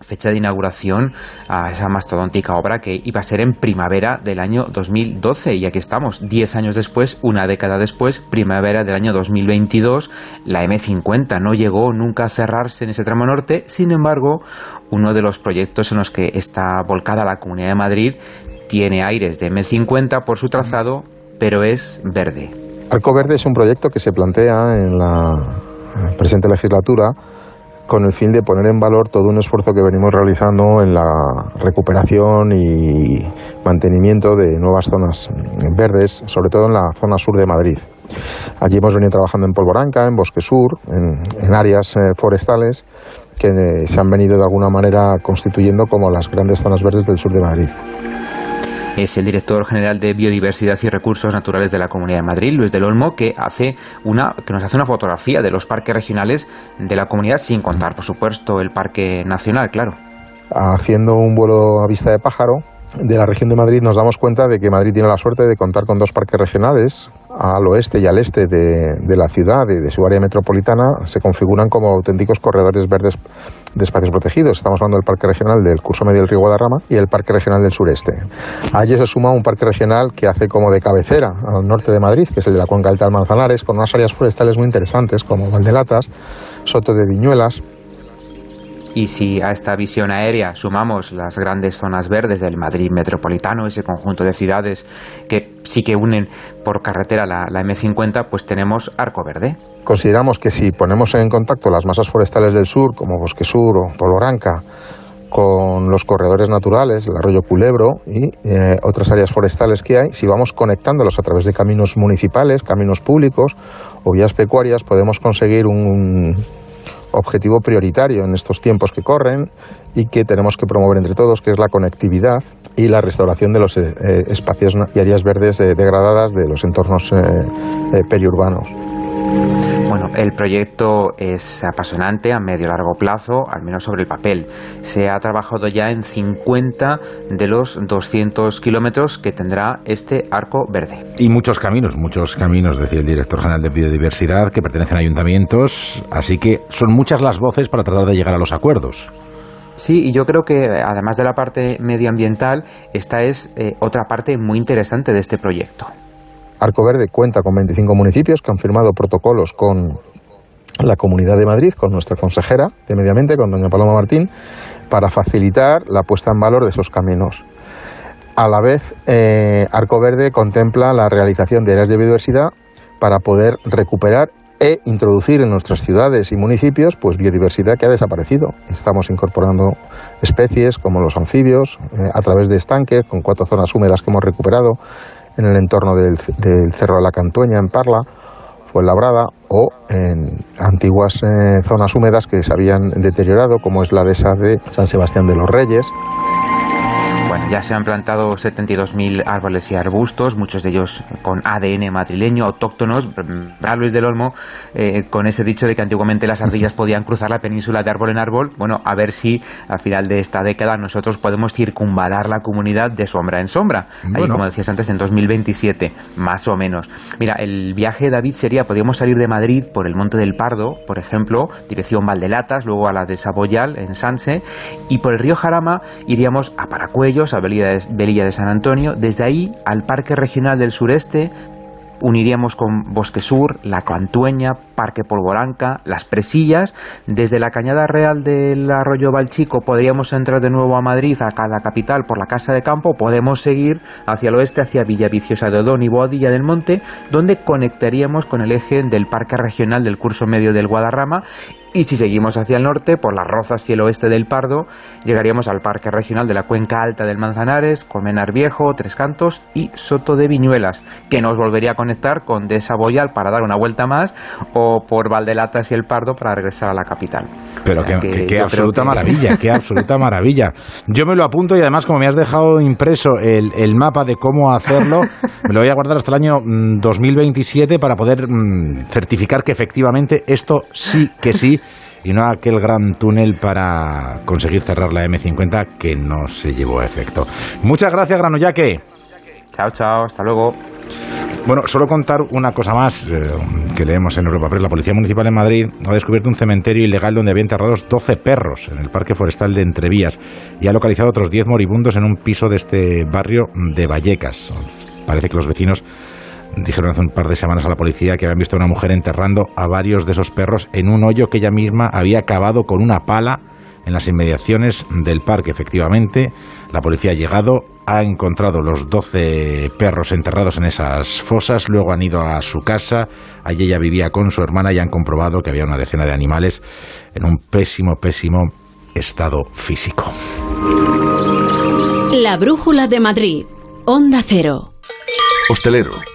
fecha de inauguración a esa mastodóntica obra que iba a ser en primavera del año 2012 y aquí estamos, 10 años después, una década después, primavera del año 2022, la M50 no llegó nunca a cerrarse en ese tramo norte, sin embargo, uno de los proyectos en los que está volcada la Comunidad de Madrid tiene aires de M50 por su trazado, pero es verde. Arco Verde es un proyecto que se plantea en la presente legislatura con el fin de poner en valor todo un esfuerzo que venimos realizando en la recuperación y mantenimiento de nuevas zonas verdes, sobre todo en la zona sur de Madrid. Allí hemos venido trabajando en Polvoranca, en Bosque Sur, en, áreas eh, forestales que eh, se han venido de alguna manera constituyendo como las grandes zonas verdes del sur de Madrid. Es el director general de Biodiversidad y Recursos Naturales de la Comunidad de Madrid, Luis del Olmo, que hace una que nos hace una fotografía de los parques regionales de la comunidad sin contar, por supuesto, el parque nacional, claro. haciendo un vuelo a vista de pájaro de la región de Madrid nos damos cuenta de que Madrid tiene la suerte de contar con dos parques regionales al oeste y al este de, la ciudad y de su área metropolitana se configuran como auténticos corredores verdes de espacios protegidos. Estamos hablando del Parque Regional del Curso Medio del Río Guadarrama y el Parque Regional del Sureste. A ello se suma un parque regional que hace como de cabecera al norte de Madrid, que es el de la Cuenca Alta del Manzanares, con unas áreas forestales muy interesantes como Valdelatas, Soto de Viñuelas, Y si a esta visión aérea sumamos las grandes zonas verdes del Madrid metropolitano, ese conjunto de ciudades que sí que unen por carretera la, la M50, pues tenemos Arco Verde. Consideramos que si ponemos en contacto las masas forestales del sur, como Bosque Sur o Polvoranca, con los corredores naturales, el arroyo Culebro y eh, otras áreas forestales que hay, si vamos conectándolos a través de caminos municipales, caminos públicos o vías pecuarias, podemos conseguir un objetivo prioritario en estos tiempos que corren y que tenemos que promover entre todos, que es la conectividad y la restauración de los eh, eh, espacios y áreas verdes eh, degradadas de los entornos periurbanos. Bueno, el proyecto es apasionante a medio largo plazo, al menos sobre el papel. Se ha trabajado ya en 50 de los 200 kilómetros que tendrá este arco verde. Y muchos caminos, muchos caminos, decía el director general de Biodiversidad, que pertenecen a ayuntamientos, así que son muchas las voces para tratar de llegar a los acuerdos. Sí, y yo creo que además de la parte medioambiental, esta es eh, otra parte muy interesante de este proyecto. Arco Verde cuenta con 25 municipios que han firmado protocolos con la Comunidad de Madrid, con nuestra consejera de Medio Ambiente, con doña Paloma Martín, para facilitar la puesta en valor de esos caminos. A la vez, eh, Arco Verde contempla la realización de áreas de biodiversidad para poder recuperar e introducir en nuestras ciudades y municipios pues biodiversidad que ha desaparecido. Estamos incorporando especies como los anfibios eh, a través de estanques con cuatro zonas húmedas que hemos recuperado en el entorno del, Cerro de la Cantueña en Parla, Fuenlabrada o en antiguas eh, zonas húmedas que se habían deteriorado como es la dehesa de San Sebastián de los Reyes. Bueno, ya se han plantado 72.000 árboles y arbustos, muchos de ellos con ADN madrileño, autóctonos. A Luis del Olmo, eh, con ese dicho de que antiguamente las ardillas podían cruzar la península de árbol en árbol. Bueno, a ver si al final de esta década nosotros podemos circunvalar la comunidad de sombra en sombra. Ahí, Bueno. como decías antes, en 2027, más o menos. Mira, el viaje, David, sería, podríamos salir de Madrid por el Monte del Pardo, por ejemplo, dirección Valdelatas, luego a la de Saboyal, en Sanse, y por el río Jarama iríamos a Paracuellos, a Velilla de, San Antonio, desde ahí al Parque Regional del Sureste, uniríamos con Bosque Sur, La Cantueña, Parque Polvoranca, Las Presillas. Desde la Cañada Real del Arroyo Valchico podríamos entrar de nuevo a Madrid, a la capital, por la Casa de Campo. Podemos seguir hacia el oeste, hacia Villaviciosa de Odón y Boadilla del Monte, donde conectaríamos con el eje del Parque Regional del Curso Medio del Guadarrama Y si seguimos hacia el norte, por las Rozas y el oeste del Pardo, llegaríamos al Parque Regional de la Cuenca Alta del Manzanares, Colmenar Viejo, Tres Cantos y Soto de Viñuelas, que nos volvería a conectar con De Saboyal para dar una vuelta más o por Valdelatas y el Pardo para regresar a la capital. Pero qué, absoluta maravilla, qué (laughs) absoluta maravilla. Yo me lo apunto y además como me has dejado impreso el, el mapa de cómo hacerlo, me lo voy a guardar hasta el año 2027 mm, para poder mm, certificar que efectivamente esto sí que sí y no aquel gran túnel para conseguir cerrar la M50 que no se llevó a efecto. Muchas gracias, Granollaque. Chao, chao, hasta luego. Bueno, solo contar una cosa más eh, que leemos en Europa Press. La Policía Municipal de Madrid ha descubierto un cementerio ilegal donde había enterrados 12 perros en el Parque Forestal de Entrevías y ha localizado otros 10 moribundos en un piso de este barrio de Vallecas. Parece que los vecinos dijeron hace un par de semanas a la policía que habían visto a una mujer enterrando a varios de esos perros en un hoyo que ella misma había cavado con una pala en las inmediaciones del parque. Efectivamente, la policía ha llegado, ha encontrado los 12 perros enterrados en esas fosas, luego han ido a su casa, allí ella vivía con su hermana y han comprobado que había una decena de animales en un pésimo, pésimo estado físico. La Brújula de Madrid, Onda Cero. Hostelero.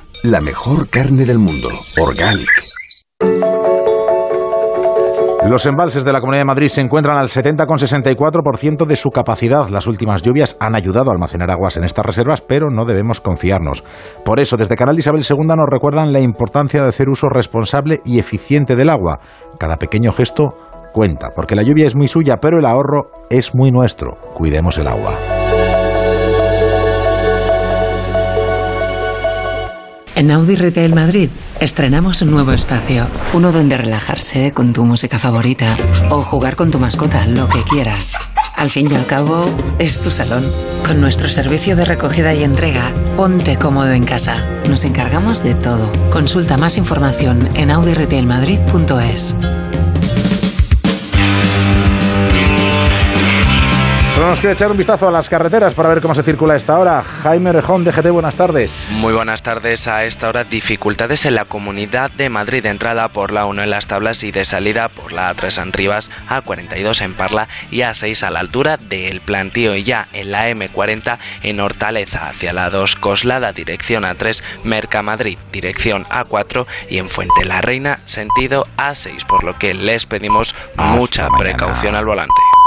La mejor carne del mundo. Organic. Los embalses de la Comunidad de Madrid se encuentran al 70,64% de su capacidad. Las últimas lluvias han ayudado a almacenar aguas en estas reservas, pero no debemos confiarnos. Por eso, desde Canal Isabel II nos recuerdan la importancia de hacer uso responsable y eficiente del agua. Cada pequeño gesto cuenta, porque la lluvia es muy suya, pero el ahorro es muy nuestro. Cuidemos el agua. En Audi Retail Madrid estrenamos un nuevo espacio, uno donde relajarse con tu música favorita o jugar con tu mascota, lo que quieras. Al fin y al cabo, es tu salón. Con nuestro servicio de recogida y entrega, ponte cómodo en casa. Nos encargamos de todo. Consulta más información en audiretailmadrid.es. Solo nos queda echar un vistazo a las carreteras para ver cómo se circula a esta hora. Jaime Rejón, DGT, buenas tardes. Muy buenas tardes. A esta hora, dificultades en la comunidad de Madrid, de entrada por la 1 en las tablas y de salida por la A3 en Rivas, A42 en Parla y A6 a la altura del plantío. Y ya en la M40 en Hortaleza, hacia la 2 Coslada, dirección A3, Merca Madrid, dirección A4 y en Fuente la Reina, sentido A6, por lo que les pedimos mucha precaución al volante.